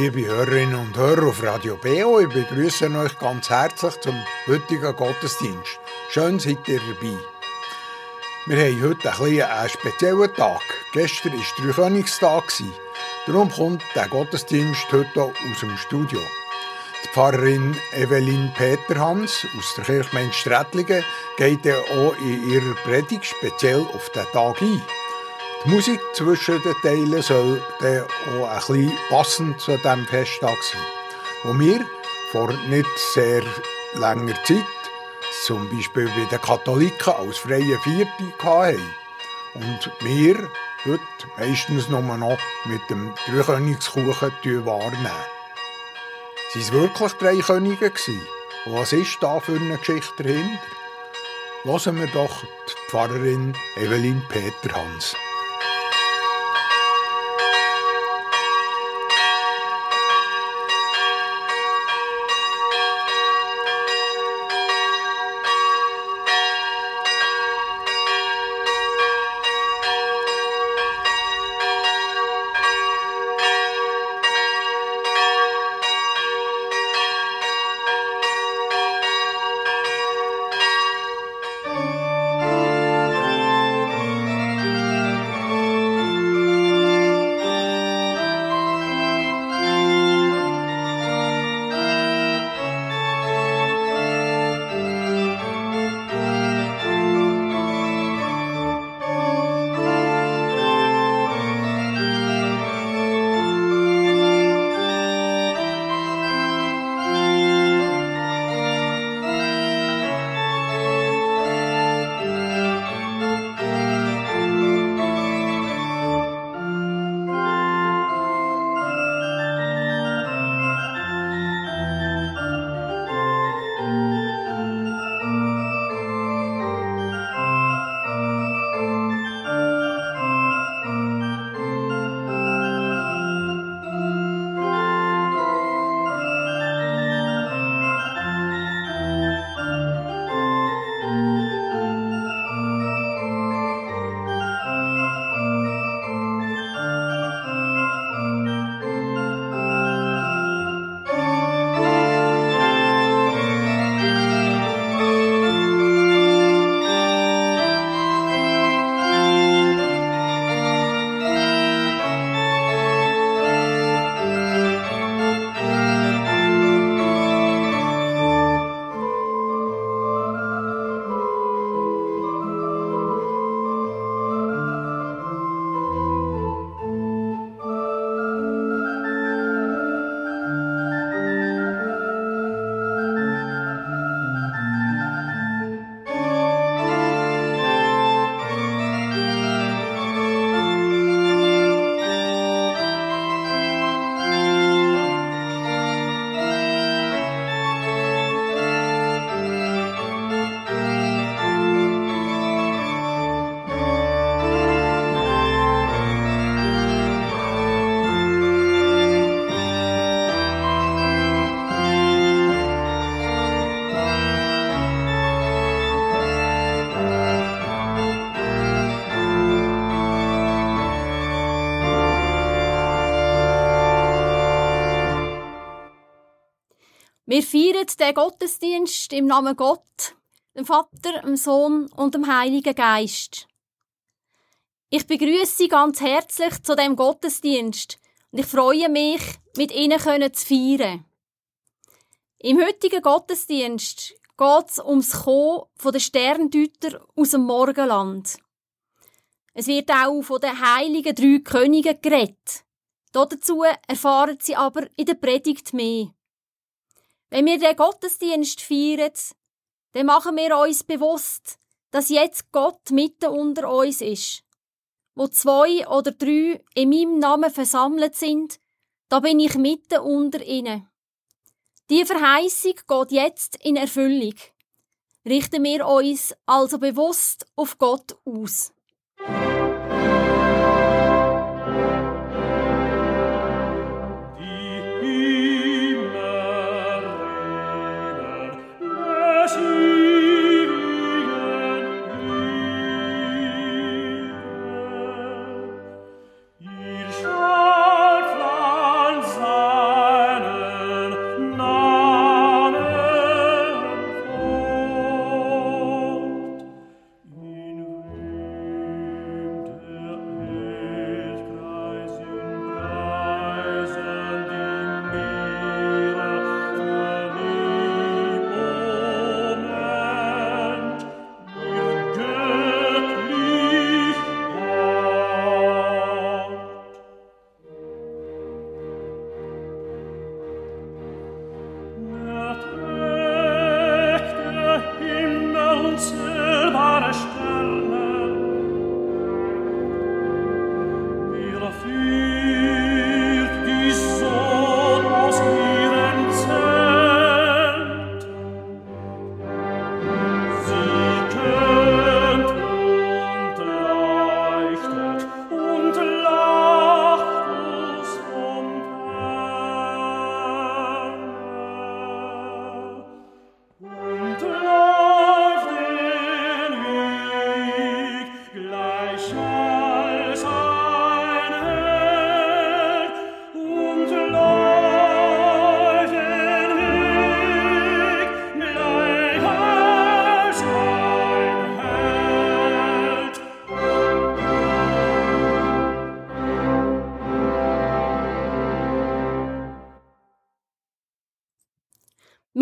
Liebe Hörerinnen und Hörer auf Radio BO, ich begrüße euch ganz herzlich zum heutigen Gottesdienst. Schön seid ihr dabei. Wir haben heute einen speziellen Tag. Gestern war Dreikönigstag. Darum kommt der Gottesdienst heute aus dem Studio. Die Pfarrerin Evelyn Peterhans aus der Kirchgemeinde Strätlingen geht auch in ihrer Predigt speziell auf den Tag ein. Die Musik zwischen den Teilen soll dann auch ein bisschen passend zu diesem Festtag sein, wo wir vor nicht sehr langer Zeit, zum Beispiel bei den Katholiken als freie Vierte hatten. Und wir heute meistens nur noch mit dem Dreikönigskuchen wahrnehmen. Sind es wirklich drei Könige gewesen? Und was ist da für eine Geschichte dahinter? Hören wir doch die Pfarrerin Evelyn Peterhans. Wir feiern den Gottesdienst im Namen Gott, dem Vater, dem Sohn und dem Heiligen Geist. Ich begrüße Sie ganz herzlich zu dem Gottesdienst und ich freue mich, mit Ihnen zu feiern. Im heutigen Gottesdienst geht es ums Kommen der Sterndeuter aus dem Morgenland. Es wird auch von den heiligen drei Königen geredet. Dazu erfahren Sie aber in der Predigt mehr. Wenn wir den Gottesdienst feiern, dann machen wir uns bewusst, dass jetzt Gott mitten unter uns ist. Wo zwei oder drei in meinem Namen versammelt sind, da bin ich mitten unter ihnen. Die Verheißung geht jetzt in Erfüllung. Richten wir uns also bewusst auf Gott aus.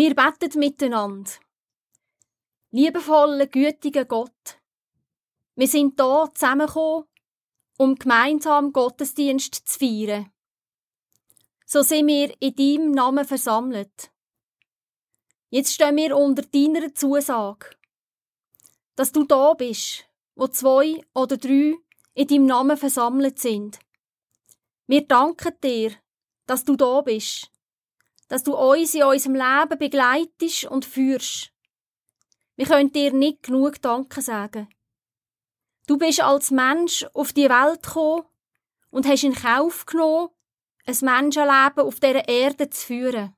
Wir beten miteinander. Liebevoller, gütiger Gott, wir sind hier zusammengekommen, um gemeinsam Gottesdienst zu feiern. So sind wir in deinem Namen versammelt. Jetzt stehen wir unter deiner Zusage, dass du da bist, wo zwei oder drei in deinem Namen versammelt sind. Wir danken dir, dass du da bist dass du uns in unserem Leben begleitest und führst. Wir können dir nicht genug Danke sagen. Du bist als Mensch auf die Welt gekommen und hast in Kauf genommen, ein Menschenleben auf dieser Erde zu führen.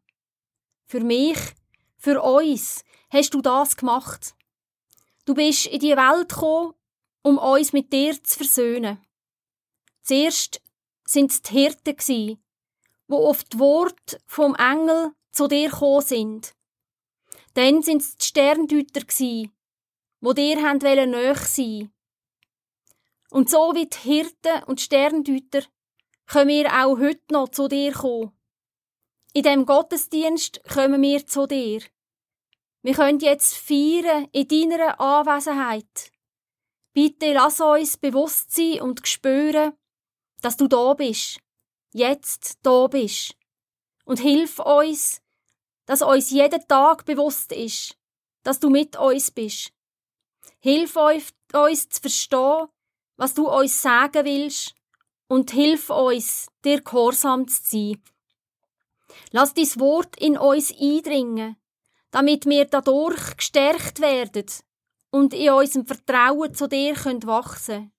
Für mich, für uns, hast du das gemacht. Du bist in die Welt gekommen, um uns mit dir zu versöhnen. Zuerst sind es die Hirten, wo auf die Worte vom Engel zu dir gekommen sind. Dann sind es die Sterndeuter gsi, wo dir haben näher sein. Und so wie die Hirten und Sterndeuter können wir auch heute noch zu dir kommen. In dem Gottesdienst kommen wir zu dir. Wir können jetzt feiern in deiner Anwesenheit. Bitte lass uns bewusst sein und spüren, dass du da bist jetzt da bist. Und hilf uns, dass uns jeden Tag bewusst ist, dass du mit uns bist. Hilf uns zu verstehen, was du uns sagen willst, und hilf uns, dir gehorsam zu sein. Lass dein Wort in uns eindringen, damit wir dadurch gestärkt werden und in unserem Vertrauen zu dir wachsen können.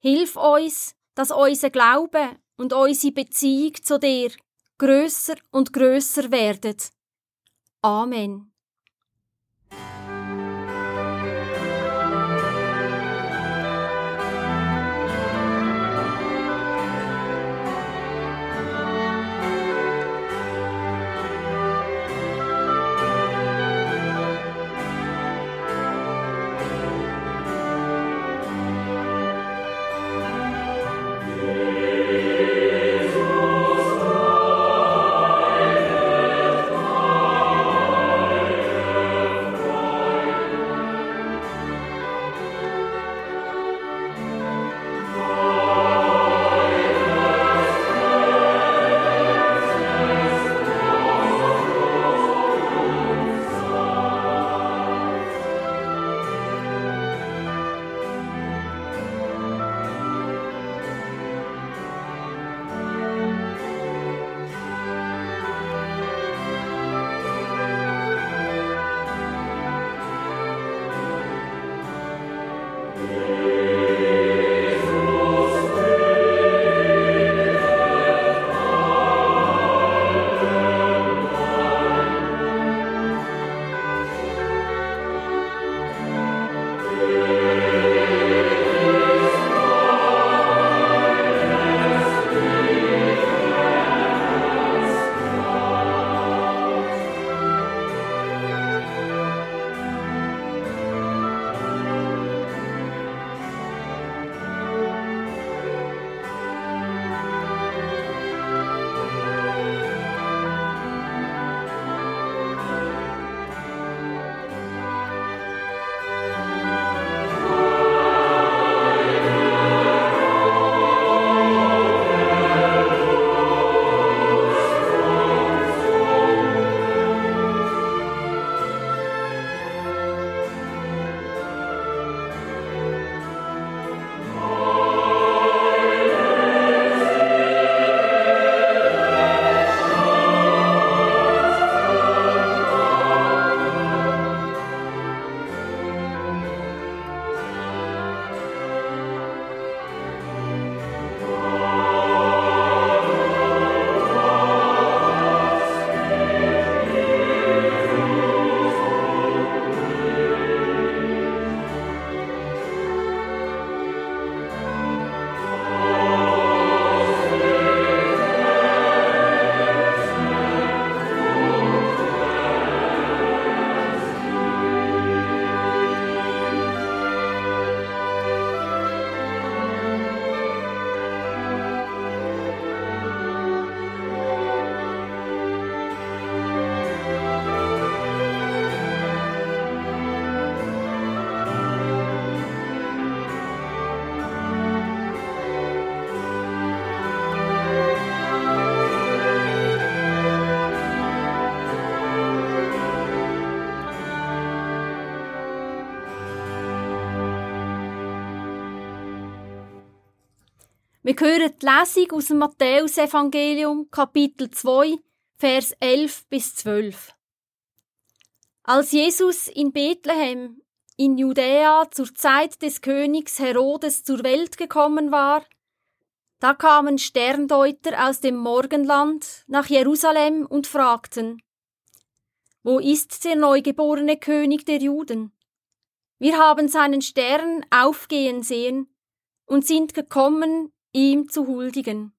Hilf uns, dass unser Glaube und unsere Beziehung zu dir grösser und grösser werden. Amen. Wir hören die Lesung aus dem Matthäusevangelium, Kapitel 2, Vers 11 bis 12. Als Jesus in Bethlehem in Judäa zur Zeit des Königs Herodes zur Welt gekommen war, da kamen Sterndeuter aus dem Morgenland nach Jerusalem und fragten, Wo ist der neugeborene König der Juden? Wir haben seinen Stern aufgehen sehen und sind gekommen, ihm zu huldigen.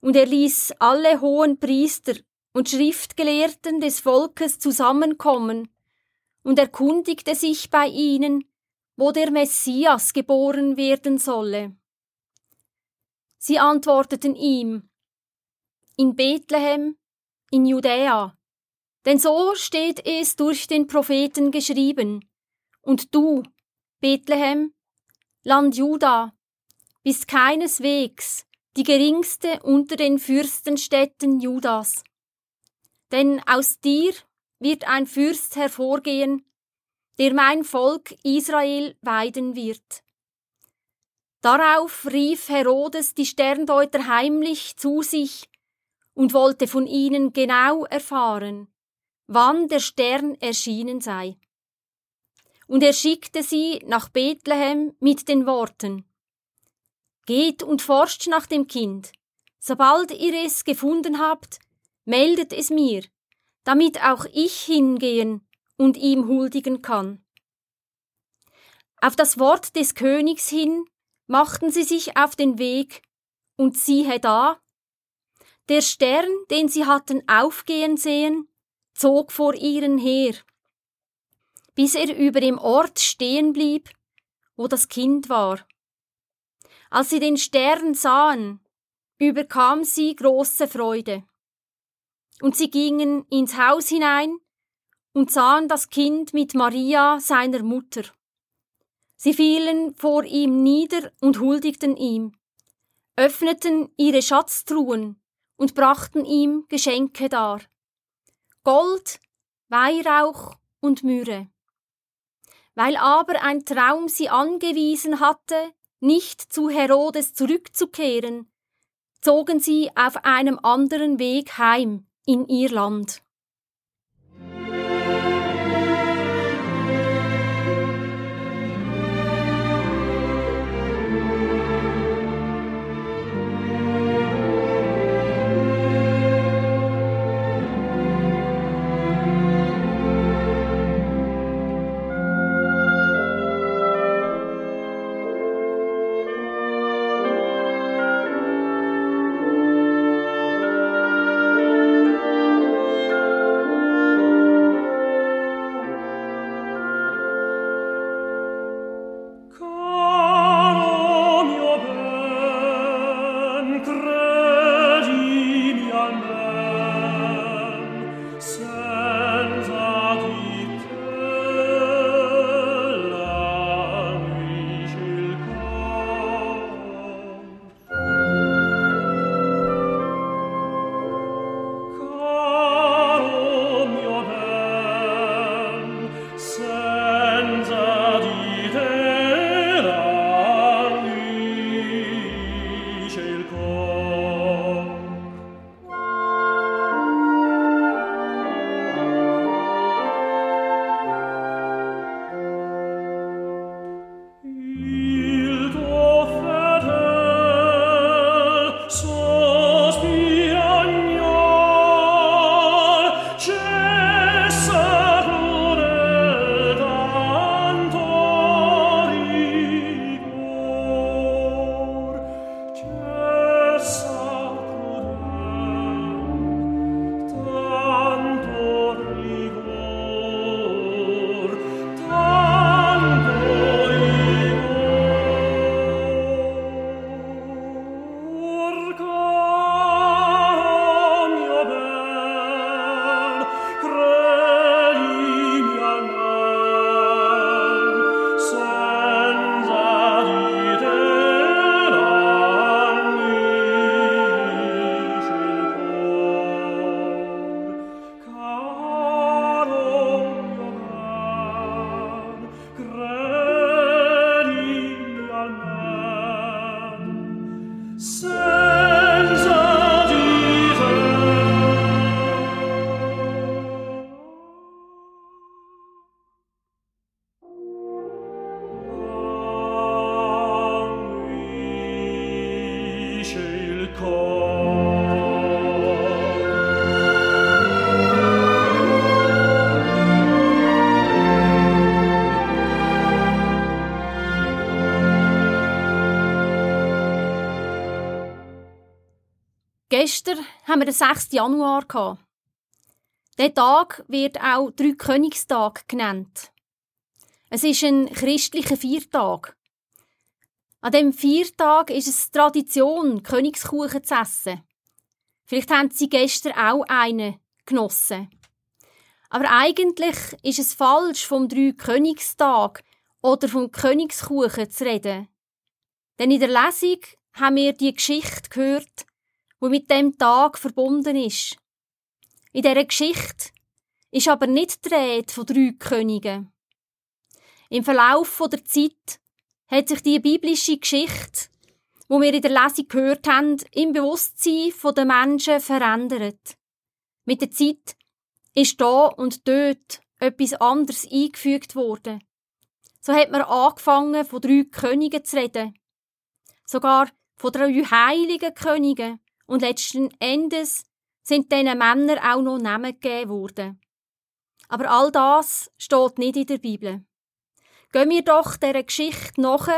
Und er ließ alle hohen Priester und Schriftgelehrten des Volkes zusammenkommen und erkundigte sich bei ihnen, wo der Messias geboren werden solle. Sie antworteten ihm, in Bethlehem, in Judäa, denn so steht es durch den Propheten geschrieben, und du, Bethlehem, Land Juda, bist keineswegs die geringste unter den Fürstenstädten Judas. Denn aus dir wird ein Fürst hervorgehen, der mein Volk Israel weiden wird. Darauf rief Herodes die Sterndeuter heimlich zu sich und wollte von ihnen genau erfahren, wann der Stern erschienen sei. Und er schickte sie nach Bethlehem mit den Worten Geht und forscht nach dem Kind. Sobald ihr es gefunden habt, meldet es mir, damit auch ich hingehen und ihm huldigen kann. Auf das Wort des Königs hin machten sie sich auf den Weg, und siehe da, der Stern, den sie hatten aufgehen sehen, zog vor ihren her, bis er über dem Ort stehen blieb, wo das Kind war. Als sie den Stern sahen, überkam sie große Freude. Und sie gingen ins Haus hinein und sahen das Kind mit Maria, seiner Mutter. Sie fielen vor ihm nieder und huldigten ihm, öffneten ihre Schatztruhen und brachten ihm Geschenke dar. Gold, Weihrauch und Myrrhe. Weil aber ein Traum sie angewiesen hatte, nicht zu Herodes zurückzukehren, zogen sie auf einem anderen Weg heim in ihr Land. Gestern haben wir den 6. Januar. Der Tag wird auch Dreikönigstag genannt. Es ist ein christlicher Viertag. An dem Viertag ist es Tradition, Königskuchen zu essen. Vielleicht haben Sie gestern auch einen genossen. Aber eigentlich ist es falsch, vom Dreikönigstag oder vom Königskuchen zu reden. Denn in der Lesung haben wir die Geschichte gehört, wo mit dem Tag verbunden ist. In dieser Geschichte ist aber nicht die Rede von drei Königen. Im Verlauf der Zeit hat sich die biblische Geschichte, wo wir in der Lesung gehört haben, im Bewusstsein der Menschen verändert. Mit der Zeit ist da und dort etwas anderes eingefügt worden. So hat man angefangen, von drei Königen zu reden. Sogar von drei heiligen Königen, und letzten Endes sind diesen Männern auch noch Namen gegeben worden. Aber all das steht nicht in der Bibel. Gehen wir doch dieser Geschichte nach,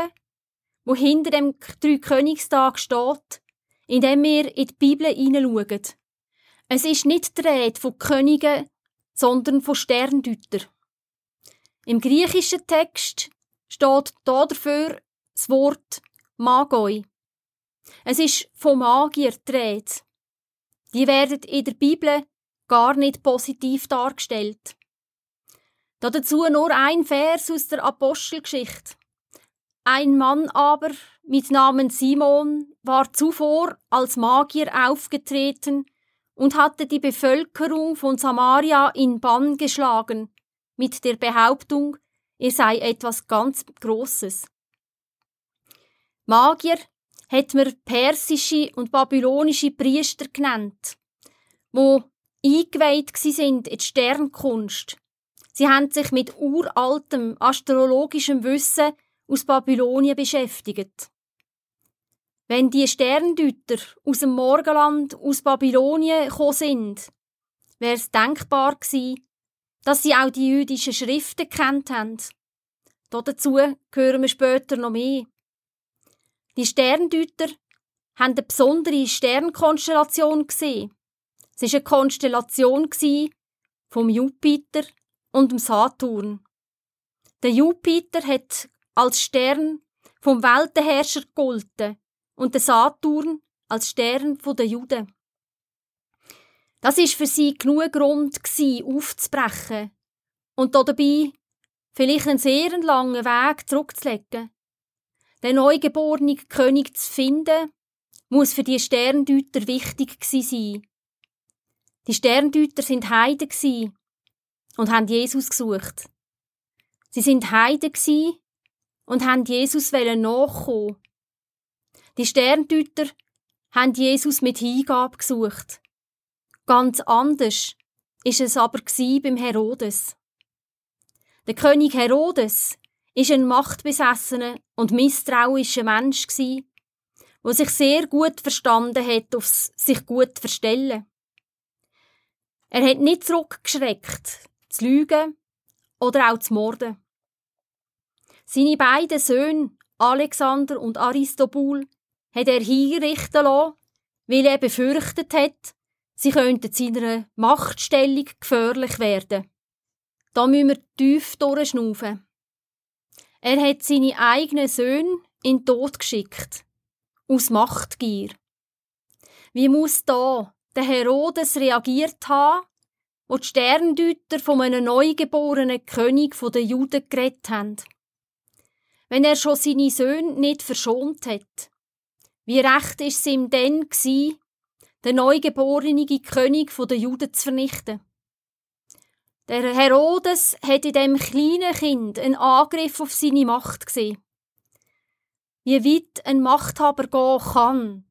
wo hinter dem Dreikönigstag steht, indem wir in die Bibel hineinschauen. Es ist nicht die Rede von Königen, sondern von Sterndeutern. Im griechischen Text steht dafür das Wort Magoi. Es ist vom Magier die Die werden in der Bibel gar nicht positiv dargestellt. Dazu nur ein Vers aus der Apostelgeschichte. Ein Mann aber mit Namen Simon war zuvor als Magier aufgetreten und hatte die Bevölkerung von Samaria in Bann geschlagen, mit der Behauptung, er sei etwas ganz Großes. Magier hat man persische und babylonische Priester genannt, wo eingeweiht sind in die Sternkunst. Sie haben sich mit uraltem astrologischem Wissen aus Babylonien beschäftigt. Wenn die Sterndeuter aus dem Morgenland aus Babylonien gekommen sind, wäre es denkbar gewesen, dass sie auch die jüdischen Schriften kennt haben. Dazu hören wir später noch mehr. Die Sterndeuter haben eine besondere Sternkonstellation gesehen. Es war eine Konstellation vom Jupiter und dem Saturn. Der Jupiter hat als Stern vom Weltenherrscher gegolten und der Saturn als Stern der Juden. Das ist für sie genug Grund aufzubrechen und dabei vielleicht einen sehr langen Weg zurückzulegen. Den neugeborenen König zu finden, muss für die Sterndeuter wichtig sein. Die Sterndeuter sind Heiden und haben Jesus gesucht. Sie sind Heiden und haben Jesus nachkommen. Die Sterndeuter haben Jesus mit Hingabe gesucht. Ganz anders ist es aber beim Herodes. Der König Herodes ist ein machtbesessener und misstrauischer Mensch wo sich sehr gut verstanden hat, aufs sich gut verstellen. Er hat nicht zurückgeschreckt, zu lügen oder auch zu morden. Seine beiden Söhne, Alexander und Aristobul, hat er hinrichten lassen, weil er befürchtet hat, sie könnten seiner Machtstellung gefährlich werden. Da müssen wir tief durchschnaufen. Er hat seine eigenen Söhne in den Tod geschickt. Aus Machtgier. Wie muss da der Herodes reagiert haben, wo die Sterndeuter von einem neugeborenen König der Juden geredet haben? Wenn er schon seine Söhne nicht verschont hat, wie recht ist es ihm denn den neugeborenen König der Juden zu vernichten? Der Herodes hat in dem kleinen Kind einen Angriff auf seine Macht gesehen. Wie weit ein Machthaber gehen kann,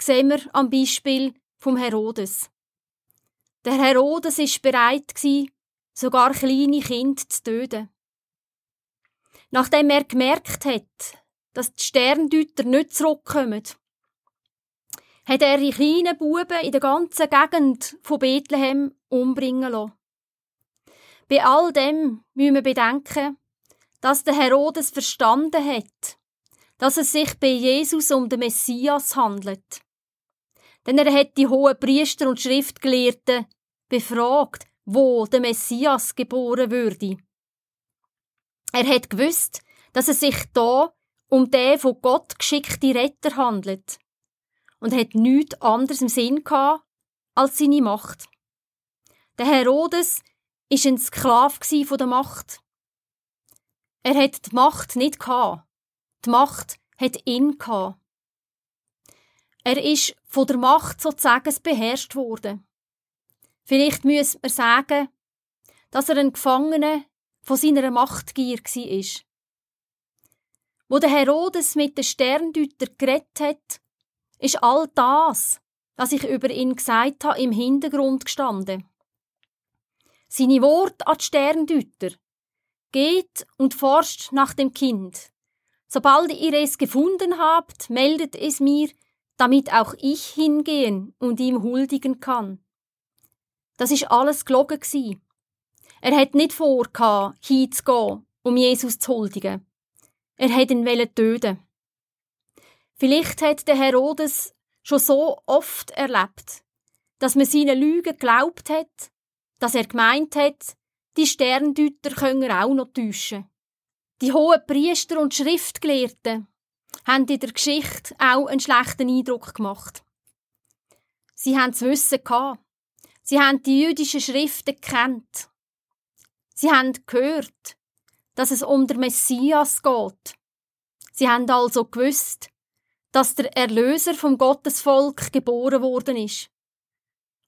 sehen wir am Beispiel vom Herodes. Der Herodes ist bereit sogar kleine Kinder zu töten. Nachdem er gemerkt hat, dass die Sterndeuter nicht zurückkommen, hat er die kleinen Buben in der ganzen Gegend von Bethlehem umbringen lassen. Bei all dem müssen wir bedenken, dass der Herodes verstanden hat, dass es sich bei Jesus um den Messias handelt. Denn er hat die hohen Priester und Schriftgelehrten befragt, wo der Messias geboren würde. Er hat gewusst, dass es sich da um den von Gott geschickte Retter handelt und hat nichts anderes im Sinn gehabt als seine Macht. Der Herodes ist ein Sklave der Macht. Er hat die Macht nicht gehabt. Die Macht hat ihn gehabt. Er ist von der Macht sozusagen beherrscht worden. Vielleicht müsste man sagen, dass er ein Gefangener von seiner Machtgier war. Wo der Herodes mit den Sterndeuter geredet hat, ist all das, was ich über ihn gesagt habe, im Hintergrund gestanden. Seine Worte an die Sterndeuter. Geht und forscht nach dem Kind. Sobald ihr es gefunden habt, meldet es mir, damit auch ich hingehen und ihm huldigen kann. Das ist alles gelogen gsi. Er hat nicht vor, hinzugehen, um Jesus zu huldigen. Er hat ihn töten. Vielleicht hat der Herodes schon so oft erlebt, dass man seinen Lügen glaubt hat, dass er gemeint hat, die Sterndeuter können auch noch täuschen. Die hohen Priester und Schriftgelehrten haben in der Geschichte auch einen schlechten Eindruck gemacht. Sie haben das Wissen gehabt. Sie haben die jüdischen Schriften gekannt. Sie haben gehört, dass es um den Messias geht. Sie haben also gewusst, dass der Erlöser vom Gottesvolk geboren worden ist.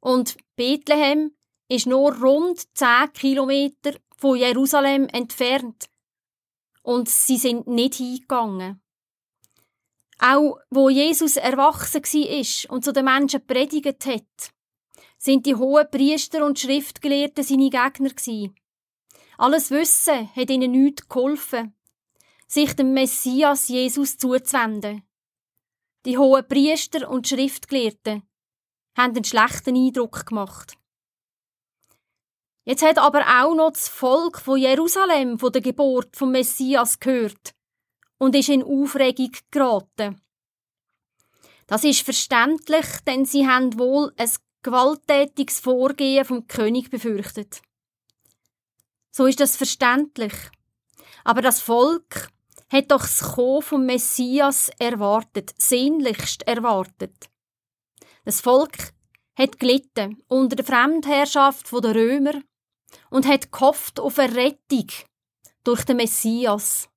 Und Bethlehem ist nur rund zehn Kilometer von Jerusalem entfernt. Und sie sind nicht hingegangen. Auch wo Jesus erwachsen war und zu den Menschen predigt hat, sind die hohen Priester und Schriftgelehrten seine Gegner. Alles Wissen hat ihnen nichts geholfen, sich dem Messias Jesus zuzuwenden. Die hohen Priester und Schriftgelehrten haben einen schlechten Eindruck gemacht. Jetzt hat aber auch noch das Volk von Jerusalem von der Geburt vom Messias gehört und ist in Aufregung geraten. Das ist verständlich, denn sie haben wohl ein gewalttätiges Vorgehen vom König befürchtet. So ist das verständlich. Aber das Volk hat doch das Kommen vom Messias erwartet, sehnlichst erwartet. Das Volk hat gelitten unter der Fremdherrschaft der Römer und hat gehofft auf eine Rettung durch den Messias.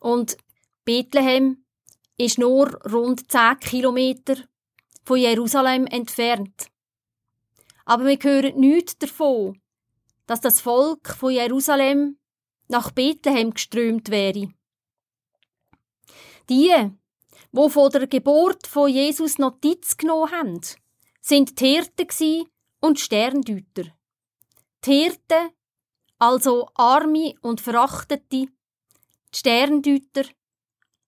Und Bethlehem ist nur rund 10 Kilometer von Jerusalem entfernt. Aber wir hören nichts davon, dass das Volk von Jerusalem nach Bethlehem geströmt wäre. Die, wo von der Geburt von Jesus Notiz genommen haben, sind die Hirten und Sterndeuter. Die Hirten, also Arme und Verachtete, die Sterndeuter,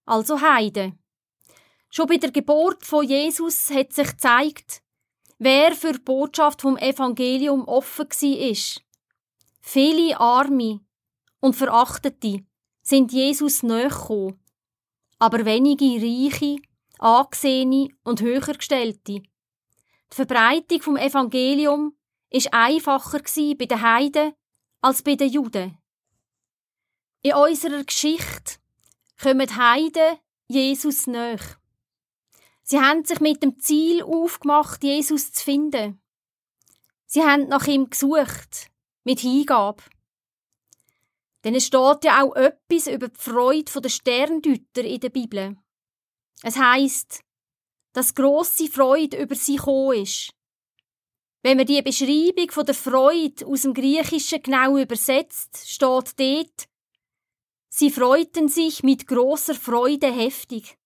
also Heiden. Schon bei der Geburt von Jesus hat sich gezeigt, wer für die Botschaft vom Evangelium offen war. Viele Arme und Verachtete sind Jesus näher gekommen, aber wenige Reiche, Angesehene und Höhergestellte. Die Verbreitung vom Evangelium ist einfacher bei den Heiden als bei den Juden. In unserer Geschichte kommen die Heiden Jesus näher. Sie haben sich mit dem Ziel aufgemacht, Jesus zu finden. Sie haben nach ihm gesucht, mit Hingabe. Denn es steht ja auch etwas über die Freude der Sterndeuter in der Bibel. Es heißt, dass grosse Freude über sie gekommen ist. Wenn man die Beschreibung von der Freude aus dem Griechischen genau übersetzt, steht dort, sie freuten sich mit großer Freude heftig.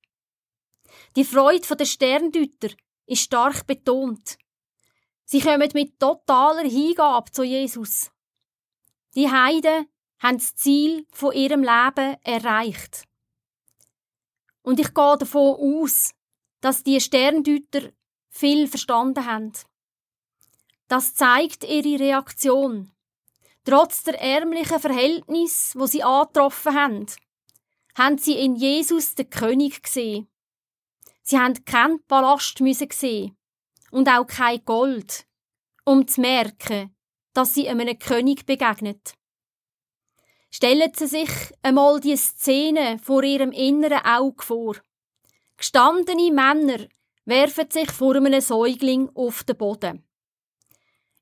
Die Freude der Sterndeuter ist stark betont. Sie kommen mit totaler Hingabe zu Jesus. Die Heiden haben das Ziel von ihrem Leben erreicht. Und ich gehe davon aus, dass die Sterndeuter viel verstanden haben. Das zeigt ihre Reaktion. Trotz der ärmlichen Verhältnis, wo sie angetroffen haben, haben sie in Jesus den König gesehen. Sie haben keinen Palast müssen sehen und auch kein Gold, um zu merken, dass sie einem König begegnet. Stellen Sie sich einmal die Szene vor Ihrem inneren Auge vor. Gestandene Männer werfen sich vor einem Säugling auf den Boden.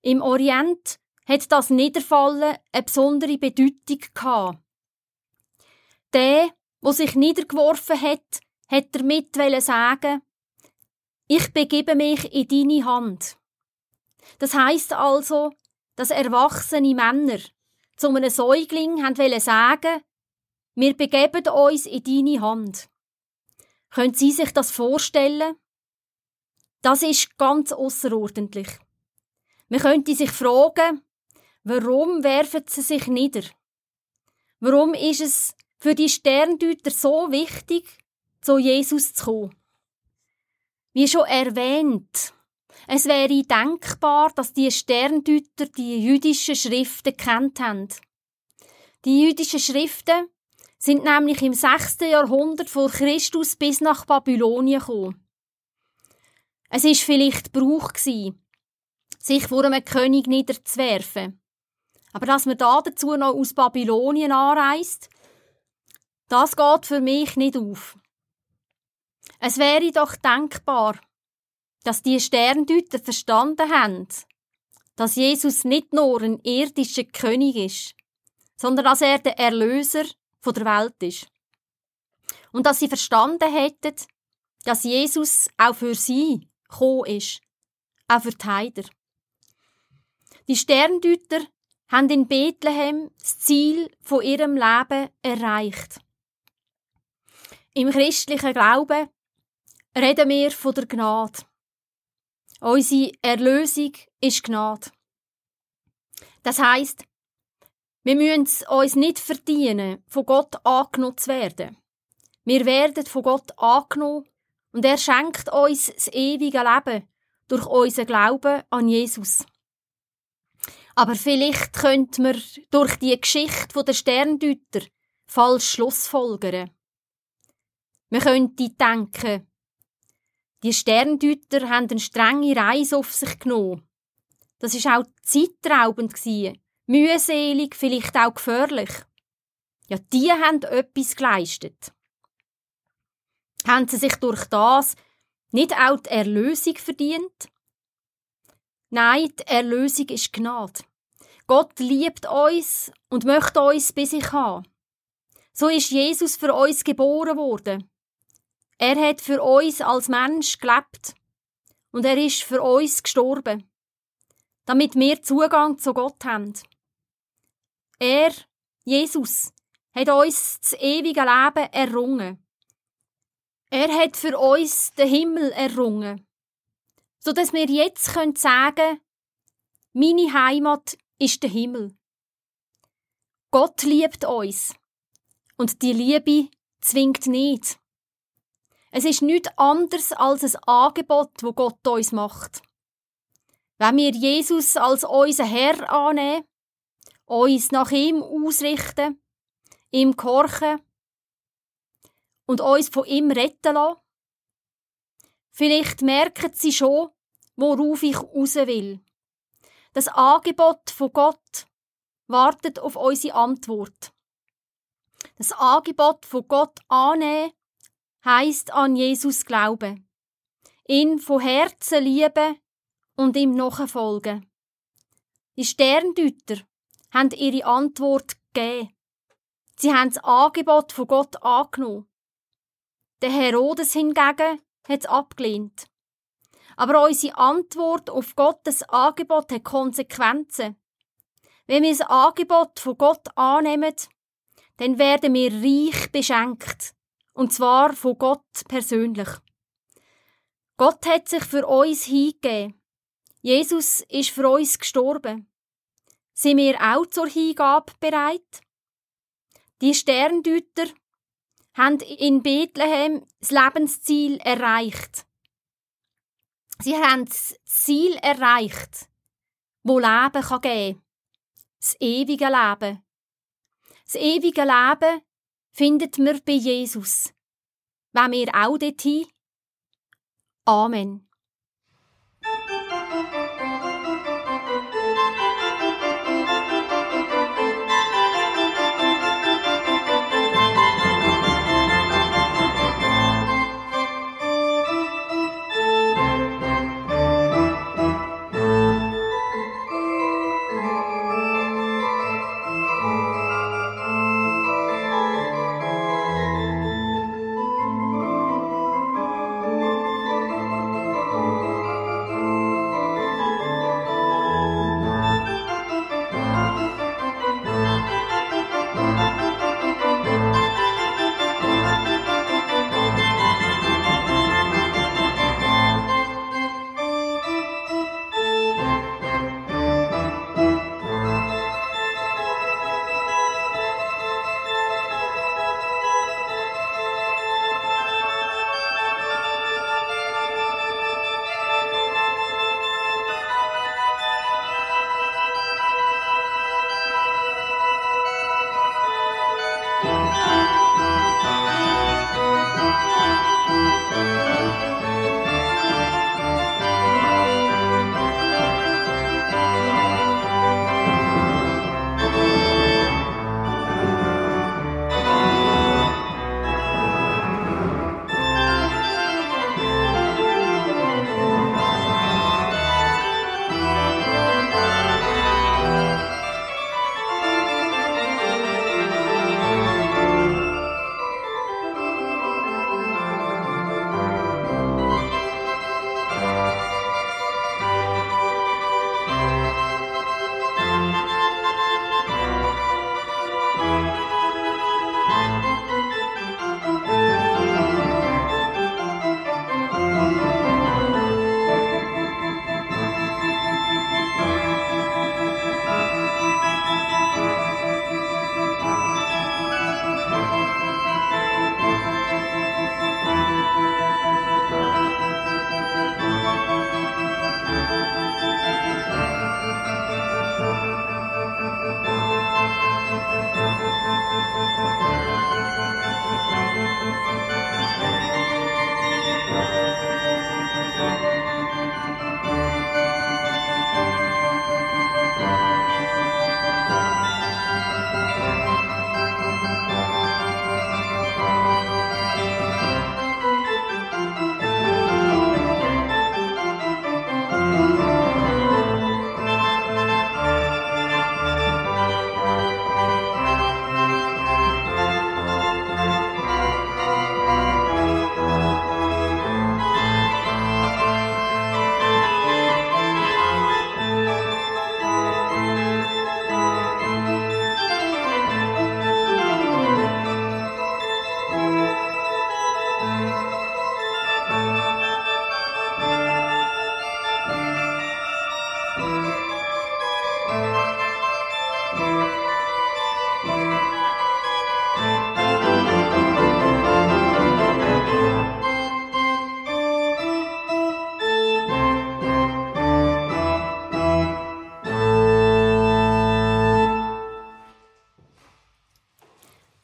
Im Orient hat das Niederfallen eine besondere Bedeutung gehabt. Der, wo sich niedergeworfen hat, hat damit sagen, ich begebe mich in deine Hand. Das heißt also, dass erwachsene Männer zu einem Säugling haben sagen, wir begeben uns in deine Hand. Können Sie sich das vorstellen? Das ist ganz außerordentlich. Man könnte sich fragen, warum werfen sie sich nieder? Warum ist es für die Sterndeuter so wichtig, zu Jesus zu kommen? Wie schon erwähnt, es wäre denkbar, dass die Sterndeuter die jüdischen Schriften kennt haben. Die jüdischen Schriften sind nämlich im 6. Jahrhundert vor Christus bis nach Babylonien gekommen. Es ist vielleicht Brauch gewesen, sich vor einem König niederzuwerfen. Aber dass man da dazu noch aus Babylonien anreist, das geht für mich nicht auf. Es wäre doch denkbar, dass die Sterndeuter verstanden haben, dass Jesus nicht nur ein irdischer König ist, sondern dass er der Erlöser der Welt ist. Und dass sie verstanden hätten, dass Jesus auch für sie gekommen ist, auch für die Heider. Die Sterndeuter haben in Bethlehem das Ziel von ihrem Leben erreicht. Im christlichen Glauben reden wir von der Gnade. Unsere Erlösung ist Gnade. Das heißt, wir müssen es uns nicht verdienen, von Gott angenommen zu werden. Wir werden von Gott angenommen und er schenkt uns das ewige Leben durch unseren Glauben an Jesus. Aber vielleicht könnte man durch die Geschichte der Sterndeuter falsch Schlussfolgern. Man könnte denken, die Sterndeuter haben eine strenge Reise auf sich genommen. Das ist auch zeitraubend mühselig, vielleicht auch gefährlich. Ja, die haben etwas geleistet. Haben sie sich durch das nicht auch die Erlösung verdient? Nein, die Erlösung ist Gnade. Gott liebt uns und möchte uns bei sich haben. So ist Jesus für uns geboren worden. Er hat für uns als Mensch gelebt und er ist für uns gestorben, damit wir Zugang zu Gott haben. Er, Jesus, hat uns das ewige Leben errungen. Er hat für uns den Himmel errungen, so dass wir jetzt sagen können meine Heimat ist der Himmel. Gott liebt uns und die Liebe zwingt nicht. Es ist nichts anderes als ein Angebot, wo Gott uns macht. Wenn wir Jesus als unser Herr annehmen, uns nach ihm ausrichten, ihm gehorchen und uns von ihm retten lassen? Vielleicht merken Sie schon, worauf ich raus will. Das Angebot von Gott wartet auf unsere Antwort. Das Angebot von Gott annehmen heisst an Jesus glauben, ihn von Herzen lieben und ihm nachfolgen. Die Sterndeuter haben ihre Antwort gegeben. Sie haben das Angebot von Gott angenommen. Der Herodes hingegen hat es abgelehnt. Aber unsere Antwort auf Gottes Angebot hat Konsequenzen. Wenn wir das Angebot von Gott annehmen, dann werden wir reich beschenkt. Und zwar von Gott persönlich. Gott hat sich für uns hingegeben. Jesus ist für uns gestorben. Sind wir auch zur Hingabe bereit? Die Sterndeuter haben in Bethlehem das Lebensziel erreicht. Sie haben das Ziel erreicht, wo Leben kann geben Das ewige Leben. Das ewige Leben findet man bei Jesus. Wenn wir auch dorthin? Amen.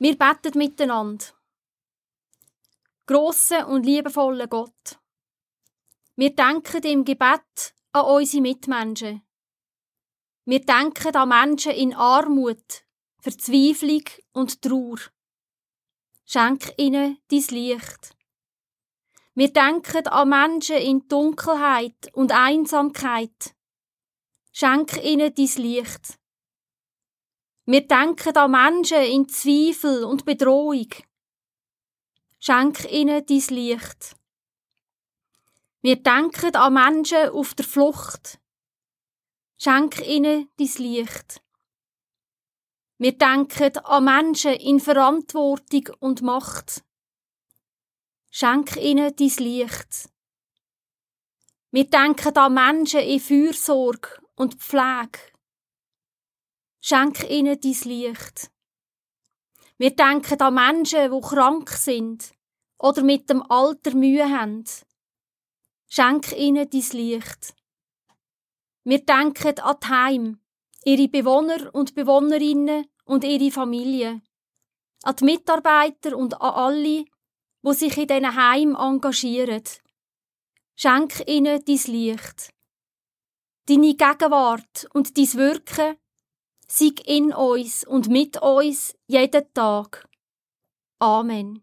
Wir beten miteinander. Grosse und liebevoller Gott. Wir denken im Gebet an unsere Mitmenschen. Wir denken an Menschen in Armut, Verzweiflung und Trauer. Schenk ihnen dein Licht. Wir denken an Menschen in Dunkelheit und Einsamkeit. Schenk ihnen dein Licht. Wir denken an Menschen in Zweifel und Bedrohung. Schenk ihnen dein Licht. Wir denken an Menschen auf der Flucht. Schenk ihnen dein Licht. Wir denken an Menschen in Verantwortung und Macht. Schenk ihnen dein Licht. Wir denken an Menschen in Fürsorge und Pflege. Schenk ihnen dein Licht. Wir denken an Menschen, die krank sind oder mit dem Alter Mühe haben. Schenk ihnen dein Licht. Wir denken an die Heim, ihre Bewohner und Bewohnerinnen und ihre Familie, an die Mitarbeiter und an alle, wo sich in diesen Heim engagieren. Schenk ihnen dein Licht. Deine Gegenwart und dein Wirken sieg in uns und mit uns jeden Tag. Amen.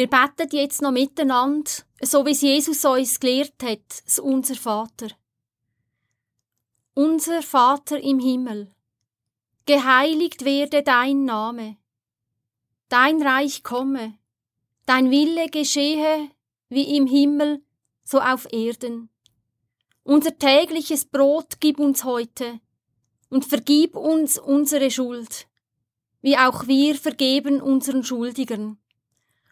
Wir beten jetzt noch miteinander, so wie es Jesus uns gelehrt hat, das Unser Vater. Unser Vater im Himmel, geheiligt werde dein Name, dein Reich komme, dein Wille geschehe wie im Himmel, so auf Erden. Unser tägliches Brot gib uns heute und vergib uns unsere Schuld, wie auch wir vergeben unseren Schuldigern.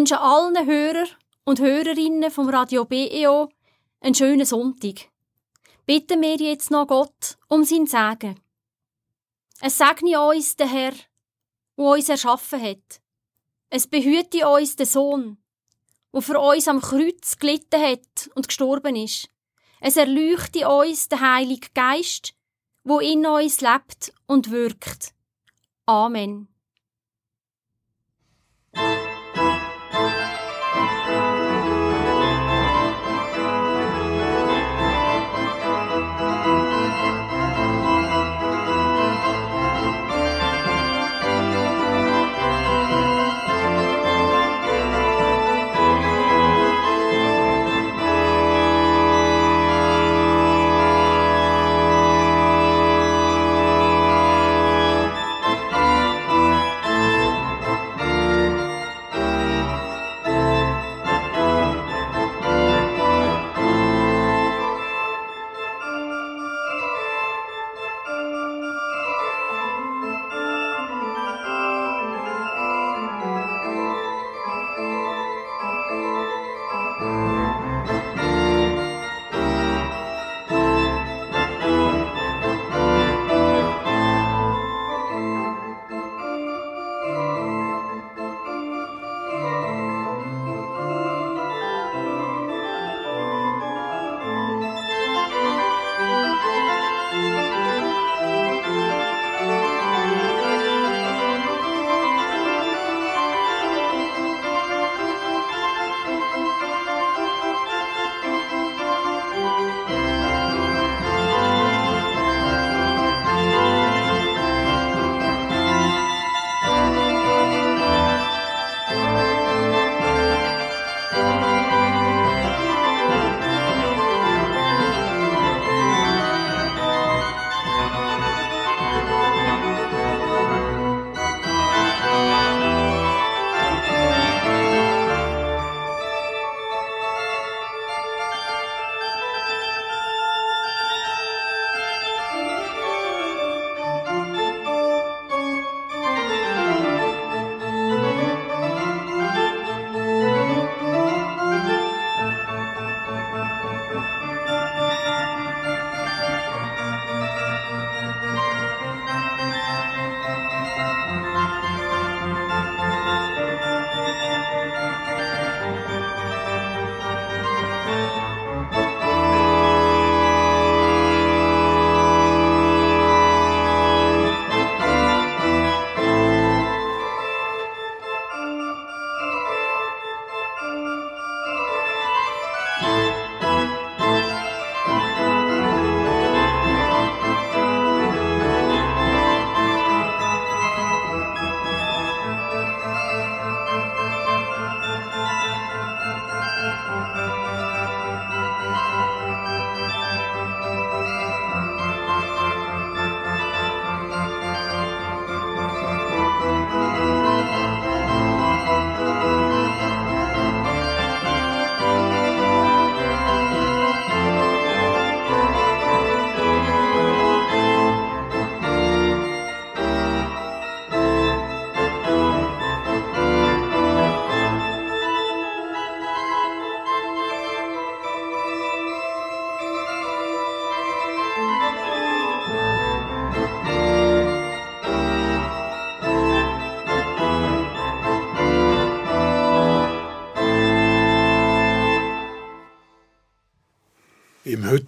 Wünsche allen Hörer und Hörerinnen vom Radio BEO einen schönen Sonntag. Bitten wir jetzt noch Gott um sein Segen. Es segne uns der Herr, der uns erschaffen hat. Es behüte uns der Sohn, der für uns am Kreuz gelitten hat und gestorben ist. Es erleuchte uns der Heilige Geist, wo in uns lebt und wirkt. Amen.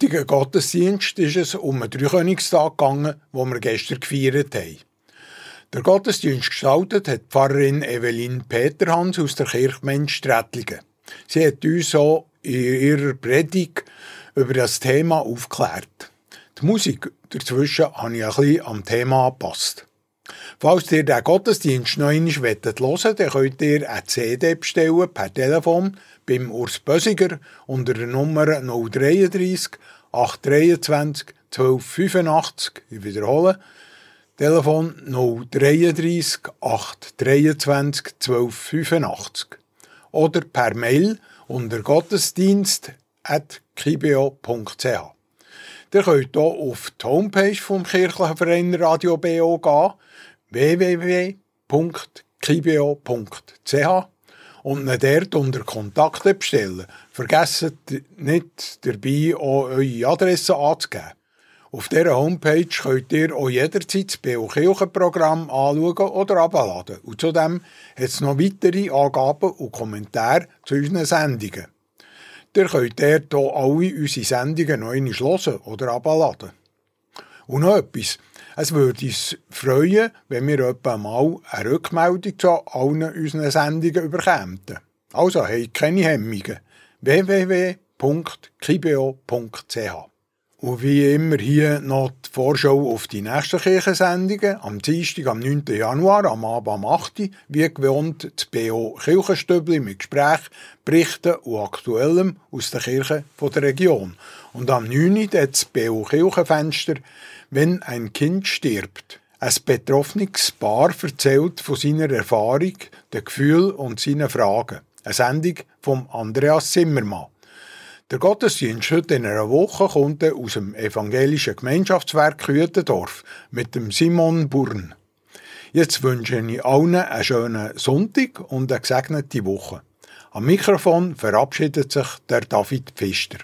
Heutigen Gottesdienst ist es um den Dreikönigstag gegangen, wo wir gestern gefeiert haben. Der Gottesdienst gestaltet hat Pfarrerin Evelyn Peterhans aus der Kirchgemeinde Strätlingen. Sie hat uns so in ihrer Predigt über das Thema aufgeklärt. Die Musik dazwischen habe ich ein bisschen am Thema angepasst. Falls ihr den Gottesdienst noch einmal hören wollt, dann könnt ihr eine CD bestellen per Telefon beim Urs Bösiger unter der Nummer 033 823 1285. Ich wiederhole. Telefon 033 823 1285. Oder per Mail unter gottesdienst.kibio.ch. Ihr könnt hier auf die Homepage vom kirchlichen Verein Radio BO gehen, www.kibio.ch und ihn dort unter Kontakte bestellen. Vergesst nicht dabei auch eure Adresse anzugeben. Auf dieser Homepage könnt ihr auch jederzeit das BO Kirchenprogramm anschauen oder abladen. Und zudem hat es noch weitere Angaben und Kommentare zu unseren Sendungen. Ihr könnt dort auch alle unsere Sendungen noch einmal hören oder abladen. Und noch etwas. Es würde uns freuen, wenn wir etwa mal eine Rückmeldung zu allen unseren Sendungen bekämen. Also, habt keine Hemmungen. www.kibeo.ch und wie immer hier noch die Vorschau auf die nächsten Kirchensendungen. Am Dienstag, am 9. Januar, am Abend am 8. Wie gewohnt, das BO Kirchenstübli mit Gespräch, Berichten und Aktuellem aus der Kirche der Region. Und am 9. das BO Kirchenfenster, wenn ein Kind stirbt. Ein betroffenes Paar erzählt von seiner Erfahrung, den Gefühlen und seinen Fragen. Eine Sendung von Andreas Zimmermann. Der Gottesdienst heute in einer Woche kommt aus dem evangelischen Gemeinschaftswerk Hütendorf mit dem Simon Burn. Jetzt wünsche ich allen einen schönen Sonntag und eine gesegnete Woche. Am Mikrofon verabschiedet sich der David Pfister.